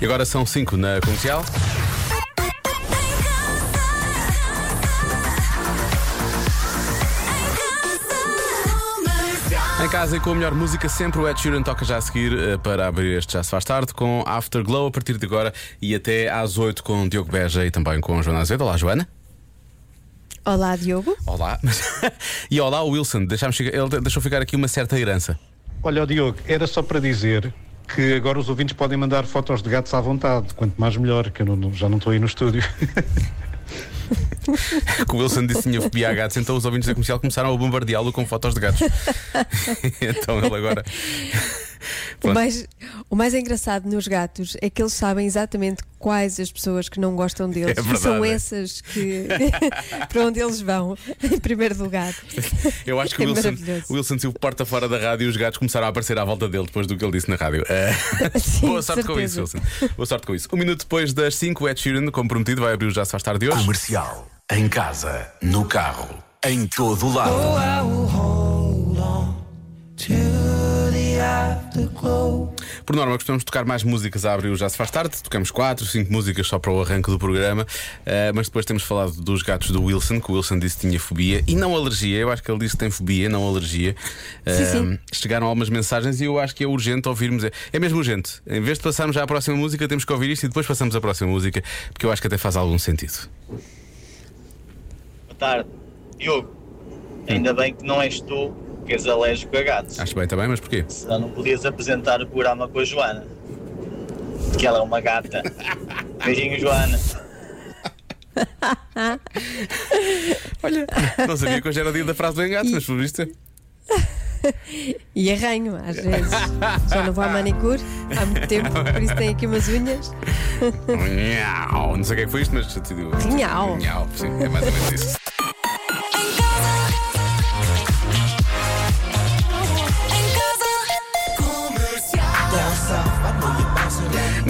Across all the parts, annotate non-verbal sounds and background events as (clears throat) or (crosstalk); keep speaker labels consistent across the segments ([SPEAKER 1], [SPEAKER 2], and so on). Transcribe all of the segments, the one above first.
[SPEAKER 1] E agora são 5 na comercial. Em casa e com a melhor música, sempre o Ed Sheeran toca já a seguir eh, para abrir este Já Se Faz Tarde com Afterglow a partir de agora e até às 8 com Diogo Beja e também com Joana Azevedo. Olá, Joana.
[SPEAKER 2] Olá, Diogo.
[SPEAKER 1] Olá. (laughs) e olá, Wilson. Deixámos, ele deixou ficar aqui uma certa herança.
[SPEAKER 3] Olha, Diogo, era só para dizer que agora os ouvintes podem mandar fotos de gatos à vontade. Quanto mais melhor, que eu não- já não estou aí no estúdio. (laughs)
[SPEAKER 1] que o Wilson disse tinha fobia gatos, então os ouvintes da comercial começaram a bombardeá-lo com fotos de gatos. (laughs) então ele agora.
[SPEAKER 2] O mais, o mais engraçado nos gatos é que eles sabem exatamente quais as pessoas que não gostam deles.
[SPEAKER 1] É
[SPEAKER 2] e são
[SPEAKER 1] verdade, é.
[SPEAKER 2] essas que (laughs) para onde eles vão, (laughs) em primeiro lugar. (laughs)
[SPEAKER 1] Eu acho que
[SPEAKER 2] É
[SPEAKER 1] o Wilson, o Wilson saiu porta fora da rádio e os gatos começaram a aparecer à volta dele depois do que ele disse na rádio. Eh,
[SPEAKER 2] Sim,
[SPEAKER 1] Boa sorte com isso. Wilson. Boa sorte com isso. Um minuto depois das 5, Ed Sheeran, como prometido, vai abrir o Já Se Faz Tarde de hoje.
[SPEAKER 4] Comercial. Em casa, no carro, em todo lado.
[SPEAKER 1] Por norma, costumamos tocar mais músicas a abrir o Já Se Faz Tarde. Tocamos 4, 5 músicas só para o arranque do programa. Eh, mas depois temos falado dos gatos do Wilson, que o Wilson disse que tinha fobia e não alergia. Eu acho que ele disse que tem fobia, não alergia.
[SPEAKER 2] Sim,
[SPEAKER 1] Eh,
[SPEAKER 2] sim.
[SPEAKER 1] Chegaram algumas mensagens e eu acho que é urgente ouvirmos. É mesmo urgente. Em vez de passarmos já à próxima música, temos que ouvir isto e depois passamos à próxima música, porque eu acho que até faz algum sentido.
[SPEAKER 5] Boa tarde. Diogo, ainda bem que não és tu és alérgico a gatos.
[SPEAKER 1] Acho bem também, mas porquê?
[SPEAKER 5] Senão não podias apresentar o programa com a Joana. Que ela é uma gata. (laughs) Beijinho, Joana. (laughs)
[SPEAKER 1] Olha, não sabia que hoje era o dia da frase do engate, mas por visto.
[SPEAKER 2] E arranho, às vezes. Já não vou à manicure há muito tempo, por isso tenho aqui umas unhas.
[SPEAKER 1] Nhau. Não sei o que é que foi isto, mas decidiu.
[SPEAKER 2] Nhau.
[SPEAKER 1] Nhau, sim, é mais ou menos isso.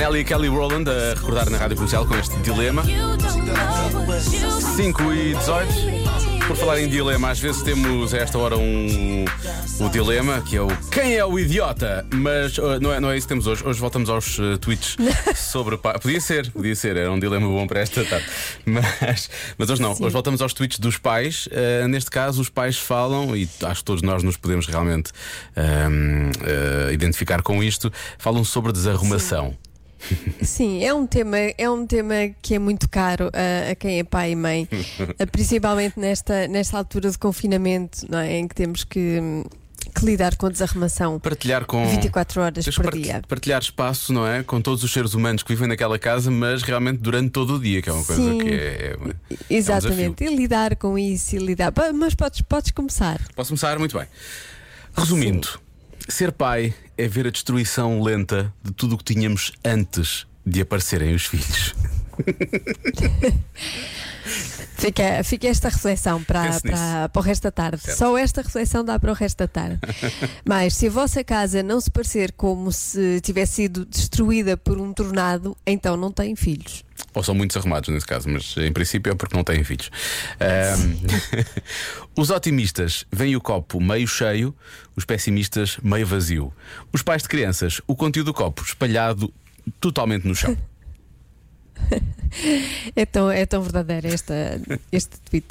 [SPEAKER 1] Nelly e Kelly Rowland a recordar na rádio comercial com este dilema. 5 e 18. Por falar em dilema, às vezes temos a esta hora um, um dilema que é o quem é o idiota? Mas uh, não, é, não é isso que temos hoje. Hoje voltamos aos uh, tweets (laughs) sobre. Podia ser, podia ser, era um dilema bom para esta tarde. Mas, mas hoje não. Hoje voltamos aos tweets dos pais. Uh, neste caso, os pais falam, e acho que todos nós nos podemos realmente uh, identificar com isto, falam sobre desarrumação.
[SPEAKER 2] Sim, é um tema, é um tema que é muito caro a, a quem é pai e mãe, (laughs) eh, principalmente nesta, nesta altura de confinamento, não é? em que temos que, que lidar com a desarrumação
[SPEAKER 1] Partilhar com.
[SPEAKER 2] 24 horas
[SPEAKER 1] Tens
[SPEAKER 2] por
[SPEAKER 1] part-
[SPEAKER 2] dia.
[SPEAKER 1] Partilhar espaço, não é? Com todos os seres humanos que vivem naquela casa, mas realmente durante todo o dia, que é uma coisa
[SPEAKER 2] Sim.
[SPEAKER 1] que é. é
[SPEAKER 2] Exatamente, e lidar com isso e lidar. Mas podes, podes começar.
[SPEAKER 1] Posso começar? Muito bem. Resumindo, ser pai é ver a destruição lenta de tudo o que tínhamos antes de aparecerem os filhos. (laughs)
[SPEAKER 2] Fica, fica esta reflexão para, para, para o resto da tarde.
[SPEAKER 1] Certo.
[SPEAKER 2] Só esta reflexão dá para o resto da tarde. (laughs) Mas se a vossa casa não se parecer como se tivesse sido destruída por um tornado, então não tem filhos.
[SPEAKER 1] Ou são muitos arrumados nesse caso, mas em princípio é porque não têm filhos. Ahm, (laughs) os otimistas veem o copo meio cheio, os pessimistas meio vazio. Os pais de crianças, o conteúdo do copo espalhado totalmente no chão. (laughs)
[SPEAKER 2] É tão, é tão verdadeiro esta, este tweet.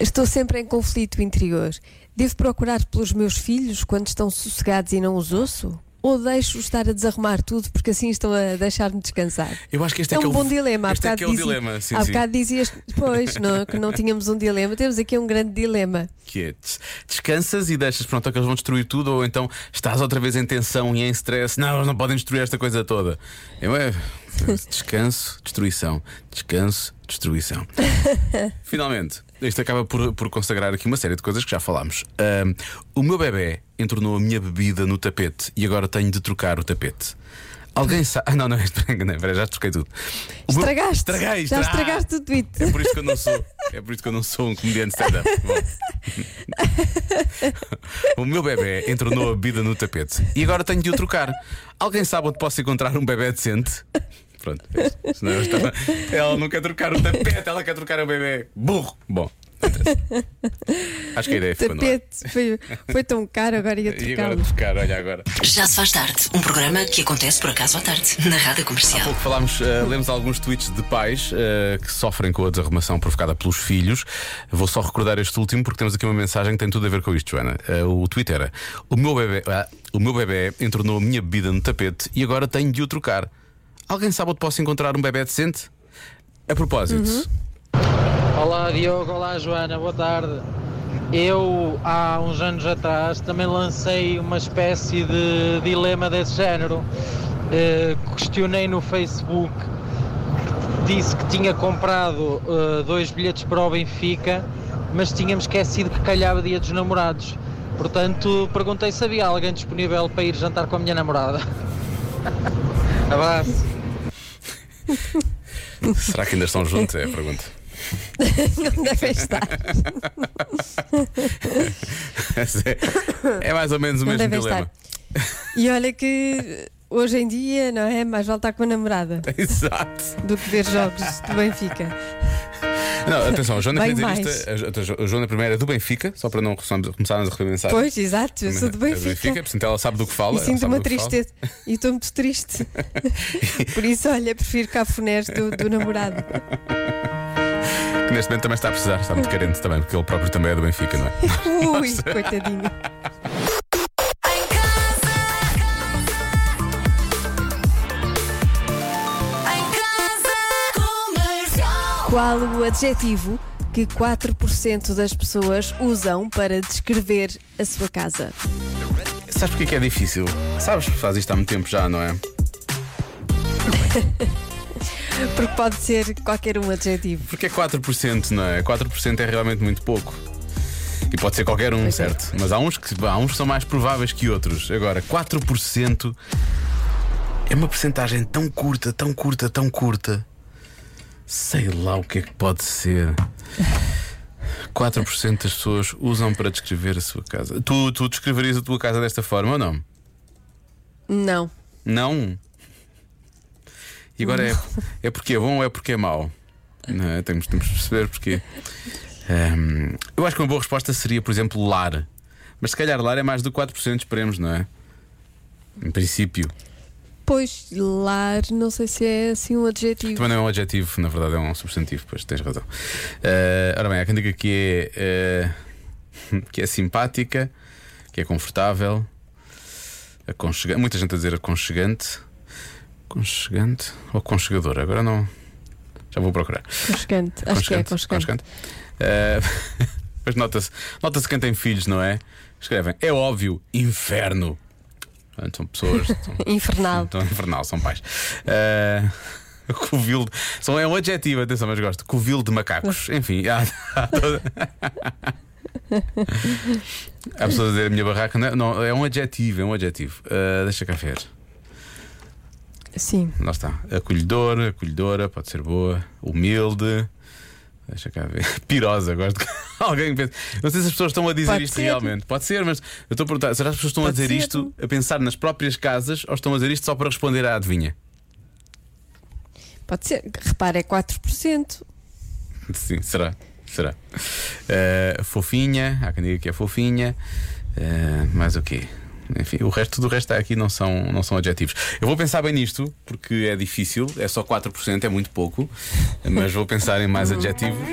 [SPEAKER 2] Estou sempre em conflito interior. Devo procurar pelos meus filhos quando estão sossegados e não os ouço? Ou deixo estar a desarrumar tudo porque assim estão a deixar-me descansar?
[SPEAKER 1] Eu acho que este é,
[SPEAKER 2] É
[SPEAKER 1] que
[SPEAKER 2] um bom dilema.
[SPEAKER 1] Este é que é o
[SPEAKER 2] dizia-
[SPEAKER 1] dilema, sim,
[SPEAKER 2] Há
[SPEAKER 1] sim.
[SPEAKER 2] bocado dizias, pois, não, que não tínhamos um dilema. Temos aqui um grande dilema.
[SPEAKER 1] que é des- descansas e deixas pronto que eles vão destruir tudo, ou então estás outra vez em tensão e em stress. Não, eles não podem destruir esta coisa toda. Eu é (laughs) descanso, destruição, descanso, destruição. (laughs) Finalmente, isto acaba por, por consagrar aqui uma série de coisas que já falámos. Ahm, o meu bebê entornou a minha bebida no tapete e agora tenho de trocar o tapete. Alguém sabe. Ah, não, não, enganei, espera, já troquei tudo. O meu-
[SPEAKER 2] Estragaste.
[SPEAKER 1] Estraguei,
[SPEAKER 2] Já
[SPEAKER 1] estra-
[SPEAKER 2] estragaste o tweet.
[SPEAKER 1] é por isso que eu não sou. É por isso que eu não sou um comediante stand-up. (laughs) O meu bebê entornou a bebida no tapete e agora tenho de o trocar. Alguém sabe onde posso encontrar um bebê decente? Pronto, é. Senão eu estava- (laughs) ela não quer trocar o tapete, ela quer trocar o bebê. Burro! Bom, Acho que a ideia ficou.
[SPEAKER 2] Tapete foi, foi tão caro, agora ia
[SPEAKER 1] E agora trocar, olha agora.
[SPEAKER 6] Já se faz tarde. Um programa que acontece por acaso à tarde, na rádio
[SPEAKER 1] Há
[SPEAKER 6] comercial.
[SPEAKER 1] pouco falámos, eh, lemos alguns tweets de pais eh, que sofrem com a desarrumação provocada pelos filhos. Vou só recordar este último porque temos aqui uma mensagem que tem tudo a ver com isto, Joana. Eh, o tweet era: o meu, bebê, ah, o meu bebê entornou a minha bebida no tapete e agora tenho de o trocar. Alguém sabe onde posso encontrar um bebê decente? A propósito,
[SPEAKER 7] Olá Diogo, olá Joana, boa tarde. Eu há uns anos atrás também lancei uma espécie de dilema desse género. Eh, questionei no Facebook, disse que tinha comprado eh, dois bilhetes para o Benfica, mas tínhamos esquecido que calhava dia dos namorados. Portanto, perguntei se havia alguém disponível para ir jantar com a minha namorada. (laughs) Abraço. (laughs)
[SPEAKER 1] será que ainda estão juntos? É a pergunta.
[SPEAKER 2] Não devem estar.
[SPEAKER 1] é, é mais ou menos o
[SPEAKER 2] Não
[SPEAKER 1] mesmo dilema.
[SPEAKER 2] estar. E olha que hoje em dia, não é? Mais vale estar com a namorada (laughs)
[SPEAKER 1] Exato.
[SPEAKER 2] do que ver jogos do Benfica.
[SPEAKER 1] Não, atenção, a Joana
[SPEAKER 2] Bem
[SPEAKER 1] quer dizer
[SPEAKER 2] mais.
[SPEAKER 1] isto. A, a Joana primeiro é do Benfica, só para não começarmos a receber.
[SPEAKER 2] Pois, exato, eu sou do
[SPEAKER 1] É do
[SPEAKER 2] Benfica.
[SPEAKER 1] Benfica, portanto ela sabe do que fala.
[SPEAKER 2] E sinto uma tristeza. E estou muito triste. (laughs) Por isso, olha, prefiro cafunés do, do namorado.
[SPEAKER 1] Que neste momento também está a precisar, está muito carente também, porque ele próprio também é do Benfica, não é? (laughs)
[SPEAKER 2] Ui, coitadinho. Qual o adjetivo que 4% das pessoas usam para descrever a sua casa?
[SPEAKER 1] Sabes porque é que é difícil? Sabes, faz isto há muito tempo já, não é? (laughs)
[SPEAKER 2] Porque pode ser qualquer um adjetivo.
[SPEAKER 1] Porque é 4%, não é? 4% é realmente muito pouco. E pode ser qualquer um,
[SPEAKER 2] Pois é.
[SPEAKER 1] certo? Mas há uns, que, há uns que são mais prováveis que outros. Agora, 4% é uma porcentagem tão curta, tão curta, tão curta. Sei lá o que é que pode ser. 4% das pessoas usam para descrever a sua casa. Tu, tu descreverias a tua casa desta forma ou não?
[SPEAKER 2] Não.
[SPEAKER 1] Não. E agora é, é porque é bom ou é porque é mau? Não é? Temos, temos de perceber porque. Hum, eu acho que uma boa resposta seria, por exemplo, lar. Mas se calhar lar é mais do que 4%, esperemos, não é? Em princípio.
[SPEAKER 2] Pois, lar, não sei se é assim um adjetivo.
[SPEAKER 1] Também não é um adjetivo, na verdade é um substantivo, pois tens razão. Eh, ora bem, há quem diga que é, eh, (laughs) que é simpática, que é confortável, aconchegante. Muita gente a dizer aconchegante. Aconchegante ou aconchegadora? Agora não. Já vou procurar.
[SPEAKER 2] Aconchegante. Acho que é aconchegante.
[SPEAKER 1] Eh, (laughs) Mas nota-se nota quem tem filhos, não é? Escrevem, é óbvio, inferno. Portanto, São pessoas. (laughs) são-
[SPEAKER 2] Infernal.
[SPEAKER 1] então, infernal, são pais. (laughs) Uh, covil. São, é um adjetivo, atenção, mas gosto. Covil de macacos. Enfim, há, há toda- Há pessoas a dizer a minha barraca. Não, é- não, é um adjetivo, é um adjetivo. Uh, deixa cá ver.
[SPEAKER 2] Sim.
[SPEAKER 1] Lá está. Acolhedor, acolhedora, pode ser boa. Humilde. Deixa cá ver. (laughs) Pirosa, gosto que (laughs) alguém pense. Não sei se as pessoas estão a dizer
[SPEAKER 2] Pode
[SPEAKER 1] isto
[SPEAKER 2] ser.
[SPEAKER 1] realmente. Pode ser, mas eu estou a perguntar: será que as pessoas estão a
[SPEAKER 2] Pode
[SPEAKER 1] dizer
[SPEAKER 2] ser.
[SPEAKER 1] isto a pensar nas próprias casas ou estão a dizer isto só para responder à adivinha?
[SPEAKER 2] Pode ser. Repara, é 4%.
[SPEAKER 1] Sim, será? Será? Eh, fofinha, há quem diga que é fofinha. Eh, mais o quê? Enfim, o resto do resto está aqui não são, não são adjetivos. Eu vou pensar bem nisto, porque é difícil, é só 4%, é muito pouco, mas vou pensar em mais adjetivos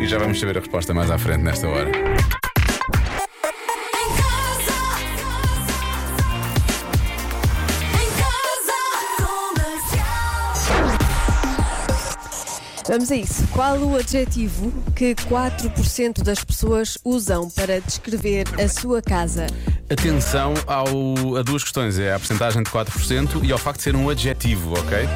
[SPEAKER 1] e já vamos saber a resposta mais à frente nesta hora.
[SPEAKER 2] Vamos a isso. Qual o adjetivo que 4% das pessoas usam para descrever a sua casa?
[SPEAKER 1] Atenção ao, a duas questões: é a porcentagem de 4% e ao facto de ser um adjetivo, ok?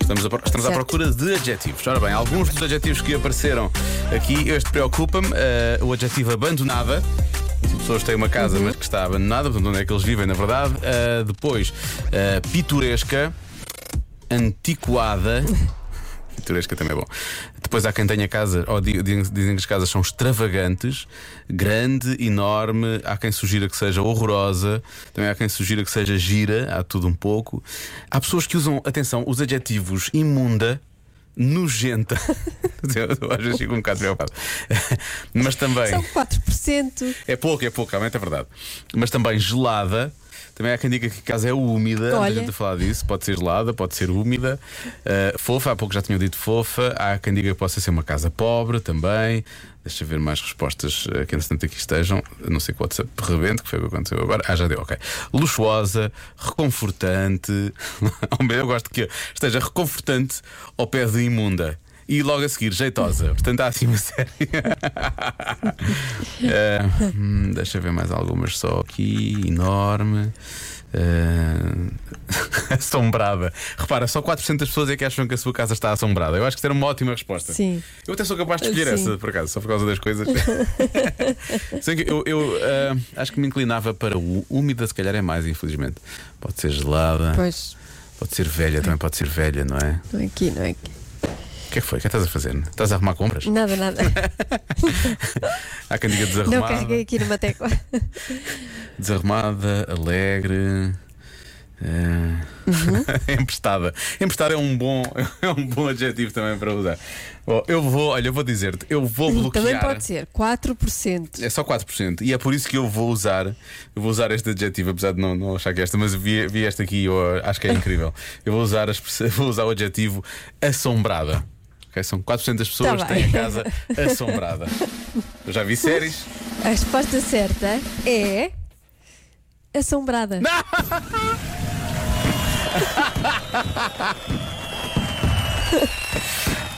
[SPEAKER 1] Estamos, a, estamos à procura de adjetivos. Ora bem, alguns dos adjetivos que apareceram aqui, este preocupa-me: eh, o adjetivo abandonada. As pessoas têm uma casa, mas que está abandonada, portanto, onde é que eles vivem, na verdade. Eh, depois, eh, pitoresca, antiquada. (laughs) Pitoresca também é bom. Depois há quem tenha casa, ou di- di- dizem que as casas são extravagantes, grande, enorme. Há quem sugira que seja horrorosa, também há quem sugira que seja gira, há tudo um pouco. Há pessoas que usam, atenção, os adjetivos imunda, nojenta. eu, (laughs) eu às vezes fico um bocado preocupado. (laughs) Mas também.
[SPEAKER 2] São 4%.
[SPEAKER 1] É pouco, é pouco, realmente é verdade. Mas também gelada. Também há quem diga que a casa é úmida,
[SPEAKER 2] Olha.
[SPEAKER 1] antes de falar disso. Pode ser gelada, pode ser úmida. Uh, fofa, há pouco já tinham dito fofa. Há quem diga que possa ser uma casa pobre também. Deixa eu ver mais respostas uh, que entretanto aqui estejam. A não sei que o WhatsApp rebente, que foi o que aconteceu agora. Ah, já deu, ok. Luxuosa, reconfortante. (laughs) eu gosto que esteja reconfortante ao pé de imunda. E logo a seguir, jeitosa. Portanto, há assim uma série. (laughs) Hum, deixa ver mais algumas só aqui. Enorme. Eh, (laughs) assombrada. Repara, só 4% das pessoas é que acham que a sua casa está assombrada. Eu acho que isso era uma ótima resposta.
[SPEAKER 2] Sim.
[SPEAKER 1] Eu até sou capaz de escolher
[SPEAKER 2] Sim.
[SPEAKER 1] essa, por acaso, só por causa das coisas. (laughs) Eu eu, eh, acho que me inclinava para o úmida, se calhar é mais, infelizmente. Pode ser gelada,
[SPEAKER 2] Pois,
[SPEAKER 1] pode ser velha, também pode ser velha, não é?
[SPEAKER 2] não é aqui, não é aqui.
[SPEAKER 1] O que é que foi? O que é que estás a fazer? Estás a arrumar compras?
[SPEAKER 2] Nada, nada. (laughs)
[SPEAKER 1] Há quem diga
[SPEAKER 2] Não
[SPEAKER 1] desarrumada.
[SPEAKER 2] carreguei aqui numa tecla.
[SPEAKER 1] Desarrumada, alegre. eh,
[SPEAKER 2] Uhum. (laughs)
[SPEAKER 1] Emprestada. Emprestada é um bom, é um bom adjetivo também para usar. Bom, eu vou, olha, eu vou dizer-te, eu vou bloquear.
[SPEAKER 2] Também pode ser 4%.
[SPEAKER 1] É só 4%. E é por isso que eu vou usar, eu vou usar este adjetivo, apesar de não, não achar que é esta, mas vi, vi esta aqui e eu acho que é incrível. Eu vou usar, (laughs) vou usar o adjetivo assombrada. Ok? São 4% das pessoas
[SPEAKER 2] Tá
[SPEAKER 1] que têm a
[SPEAKER 2] bem.
[SPEAKER 1] casa assombrada. (laughs) Eu já vi séries.
[SPEAKER 2] A resposta certa é. Assombrada. (laughs)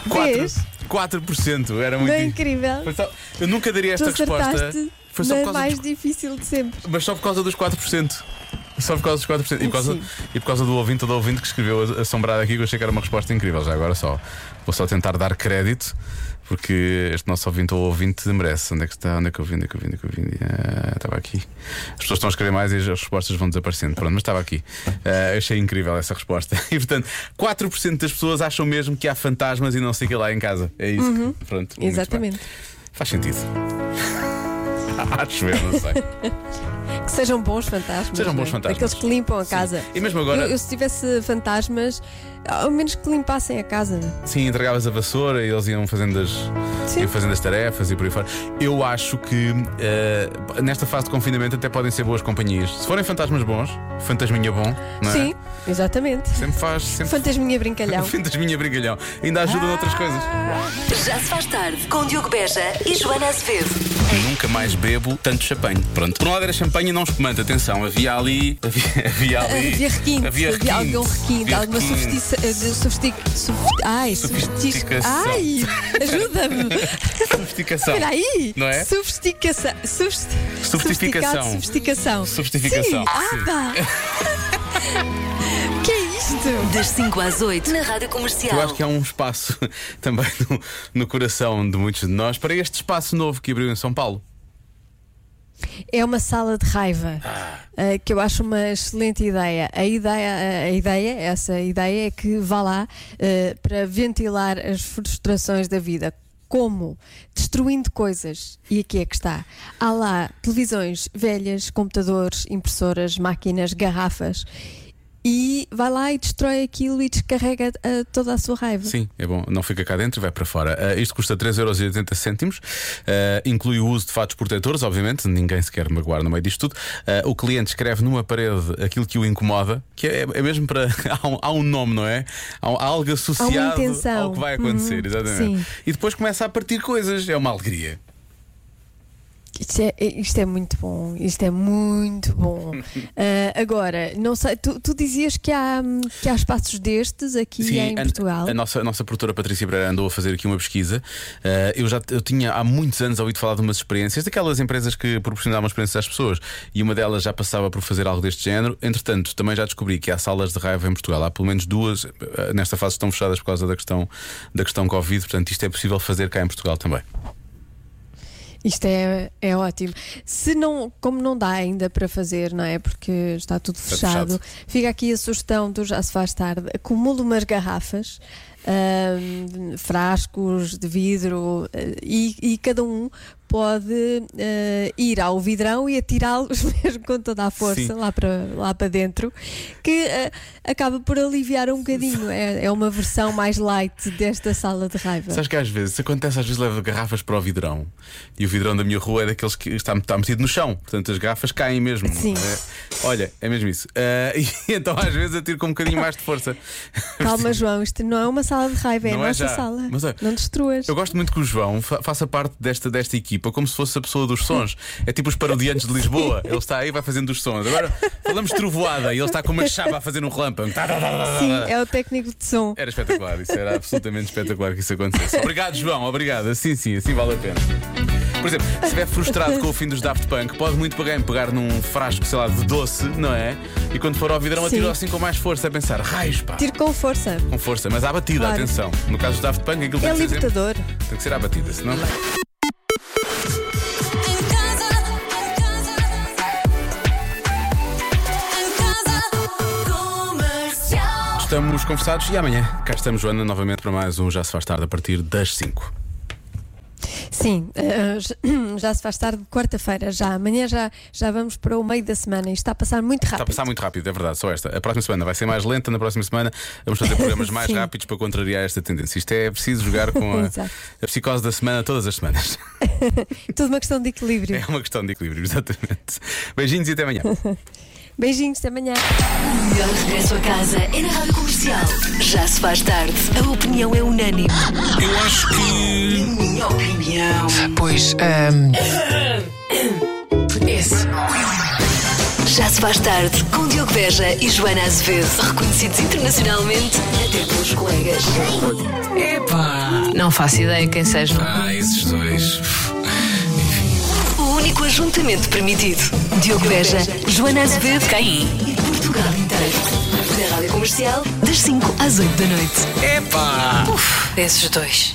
[SPEAKER 2] Vês?
[SPEAKER 1] 4% era muito.
[SPEAKER 2] Não é incrível?
[SPEAKER 1] Só- Eu nunca daria esta
[SPEAKER 2] Tu
[SPEAKER 1] resposta. Foi só por causa
[SPEAKER 2] mais difícil de sempre.
[SPEAKER 1] Mas só por causa dos 4%. Só por causa dos 4%. E por causa, e por causa do ouvinte ou do ouvinte que escreveu assombrado aqui, que eu achei que era uma resposta incrível. Já agora só vou só tentar dar crédito, porque este nosso ouvinte ou ouvinte merece. Onde é que está? Onde é que eu vim? Onde é que eu vim? Onde é que eu vim? Ah, estava aqui. As pessoas estão a escrever mais e as respostas vão desaparecendo. Pronto, mas estava aqui. Ah, achei incrível essa resposta. (laughs) E portanto, 4% das pessoas acham mesmo que há fantasmas e não sei o que lá em casa. É isso. que- Pronto.
[SPEAKER 2] Uhum. Exatamente.
[SPEAKER 1] Faz sentido. (laughs) Acho eu, não sei. (laughs)
[SPEAKER 2] Que sejam bons fantasmas.
[SPEAKER 1] Sejam bons fantasmas.
[SPEAKER 2] Aqueles que limpam a casa.
[SPEAKER 1] E mesmo agora-
[SPEAKER 2] Eu, eu, se tivesse fantasmas, ao menos que limpassem a casa.
[SPEAKER 1] Sim, entregavas a vassoura e eles iam fazendo as,
[SPEAKER 2] Sim.
[SPEAKER 1] iam fazendo as tarefas e por aí fora. Eu acho que eh, nesta fase de confinamento até podem ser boas companhias. Se forem fantasmas bons, fantasminha bom, não é?
[SPEAKER 2] Sim, exatamente.
[SPEAKER 1] Sempre faz. Sempre...
[SPEAKER 2] Fantasminha brincalhão. (laughs)
[SPEAKER 1] Fantasminha brincalhão. Ainda ajuda noutras coisas.
[SPEAKER 6] Já se faz tarde com Diogo Beja e Joana Azevedo.
[SPEAKER 1] Nunca mais bebo tanto champanhe. Pronto. Por um lado era champanhe e não espumante. Atenção, havia ali. Havia, (laughs) havia ali.
[SPEAKER 2] Havia requinte,
[SPEAKER 1] Havia,
[SPEAKER 2] havia algum requinte,
[SPEAKER 1] havia
[SPEAKER 2] alguma
[SPEAKER 1] requinte.
[SPEAKER 2] sofistica. de- Sofistic, sof, ai, sofistic,
[SPEAKER 1] Sofisticação.
[SPEAKER 2] ai, ajuda-me.
[SPEAKER 1] Sofisticação.
[SPEAKER 2] Espera aí.
[SPEAKER 1] Não é?
[SPEAKER 2] Sofisticação. Sofist,
[SPEAKER 1] Sofisticação.
[SPEAKER 2] Sofisticação.
[SPEAKER 1] Sofisticação,
[SPEAKER 2] Sim. Ah, pá. (laughs) que é isto?
[SPEAKER 6] Das 5 às 8 na Rádio Comercial.
[SPEAKER 1] Eu acho que há um espaço (laughs) também no, no coração de muitos de nós para este espaço novo que abriu em São Paulo.
[SPEAKER 2] É uma sala de raiva uh, que eu acho uma excelente ideia. A ideia, a ideia, essa ideia é que vá lá uh, para ventilar as frustrações da vida. Como? Destruindo coisas. E aqui é que está. Há lá televisões velhas, computadores, impressoras, máquinas, garrafas. E vai lá e destrói aquilo e descarrega uh, toda a sua raiva.
[SPEAKER 1] Sim, é bom. Não fica cá dentro e vai para fora. Ah, isto custa 3,80€. Uh, inclui o uso de fatos protetores, obviamente. Ninguém se quer magoar no meio disto tudo. Ah, o cliente escreve numa parede aquilo que o incomoda, que é, é mesmo para. (laughs) há, um, há um nome, não é? Há, um- há algo associado
[SPEAKER 2] intenção.
[SPEAKER 1] ao que vai acontecer,
[SPEAKER 2] Uhum,
[SPEAKER 1] exatamente.
[SPEAKER 2] sim.
[SPEAKER 1] E depois começa a partir coisas. É uma alegria.
[SPEAKER 2] Isto é, isto é muito bom, isto é muito bom. (laughs) Ah, agora, não sei, tu, tu dizias que há, que há espaços destes aqui em
[SPEAKER 1] a-
[SPEAKER 2] Portugal.
[SPEAKER 1] A, nossa, a nossa produtora Patrícia Pereira andou a fazer aqui uma pesquisa. Uh, eu já eu tinha há muitos anos ouvido falar de umas experiências, daquelas empresas que proporcionavam experiências às pessoas, e uma delas já passava por fazer algo deste género. Entretanto, também já descobri que há salas de raiva em Portugal. Há pelo menos duas, uh, nesta fase estão fechadas por causa da questão, da questão Covid, portanto, isto é possível fazer cá em Portugal também.
[SPEAKER 2] Isto é, é ótimo. Se não, como não dá ainda para fazer, não é? Porque está tudo
[SPEAKER 1] Está
[SPEAKER 2] fechado,
[SPEAKER 1] fechado.
[SPEAKER 2] fica aqui a sugestão do Já se faz tarde. Acumula umas garrafas, ahm, frascos de vidro eh, e, e cada um pode eh, ir ao vidrão e atirá-los (laughs) mesmo com toda a força
[SPEAKER 1] Sim.
[SPEAKER 2] lá para, lá para dentro, que eh, acaba por aliviar um bocadinho. É, é uma versão mais light desta sala de raiva.
[SPEAKER 1] Sabes que às vezes, isso acontece, às vezes levo garrafas para o vidrão e o vidrão da minha rua é daqueles que está, está metido no chão, portanto as garrafas caem mesmo.
[SPEAKER 2] Sim.
[SPEAKER 1] É, olha, é mesmo isso. Ah, (laughs) e então às vezes atiro com um bocadinho mais de força.
[SPEAKER 2] Calma, (laughs) João, isto não é uma sala de raiva, é a
[SPEAKER 1] Não é
[SPEAKER 2] nossa
[SPEAKER 1] já.
[SPEAKER 2] sala.
[SPEAKER 1] Mas, olha,
[SPEAKER 2] não destruas.
[SPEAKER 1] Eu gosto muito que o João fa- faça parte desta, desta equipa como se fosse a pessoa dos sons. É tipo os parodiantes de Lisboa. Ele está aí e vai fazendo os sons. Agora falamos trovoada e ele está com uma chapa a fazer um relâmpago. Tá, tá, tá,
[SPEAKER 2] Sim, é o técnico de som.
[SPEAKER 1] Era espetacular, isso era absolutamente espetacular que isso acontecesse. Obrigado, João, obrigado. Assim sim, assim vale a pena. Por exemplo, se estiver frustrado com o fim dos Daft Punk, pode muito bem pegar num frasco, sei lá, de doce, não é? E quando for ao vidrão,
[SPEAKER 2] Sim.
[SPEAKER 1] atira assim com mais força, a pensar, raios, pá.
[SPEAKER 2] Tiro com força.
[SPEAKER 1] Com força, mas à batida,
[SPEAKER 2] Claro.
[SPEAKER 1] atenção. No caso dos Daft Punk, aquilo tem
[SPEAKER 2] É
[SPEAKER 1] que, ser sempre-
[SPEAKER 2] libertador.
[SPEAKER 1] tem que ser à batida, senão. Estamos conversados e amanhã cá estamos, Joana, novamente para mais um Já Se Faz Tarde a partir das 5.
[SPEAKER 2] Sim, eh, (clears throat) já- se faz tarde, quarta-feira, já. Amanhã já, já vamos para o meio da semana e está a passar muito rápido.
[SPEAKER 1] Está a passar muito rápido, é verdade, só esta. A próxima semana vai ser mais lenta, na próxima semana vamos fazer programas (laughs) mais rápidos para contrariar esta tendência. Isto é preciso jogar com (laughs) a, a psicose da semana todas as semanas. (laughs)
[SPEAKER 2] Tudo uma questão de equilíbrio.
[SPEAKER 1] É uma questão de equilíbrio, exatamente. Beijinhos e até amanhã.
[SPEAKER 2] Beijinhos, até amanhã.
[SPEAKER 6] O melhor regresso a casa é na Rádio Comercial. Já se faz tarde. A opinião é unânime.
[SPEAKER 4] Eu acho que.
[SPEAKER 6] Minha opinião.
[SPEAKER 8] Pois, ahm,
[SPEAKER 6] Esse. Já se faz tarde com Diogo Beja e Joana Azevedo. Reconhecidos internacionalmente até pelos colegas.
[SPEAKER 8] epá, não faço ideia quem seja.
[SPEAKER 4] Ah, esses dois.
[SPEAKER 6] Único ajuntamento permitido. Diogo Beja, Joana Azevedo
[SPEAKER 8] Quem?
[SPEAKER 6] e Portugal inteiro. Na Rádio Comercial, das 5 às 8 da noite.
[SPEAKER 8] Epá! Uf, esses dois.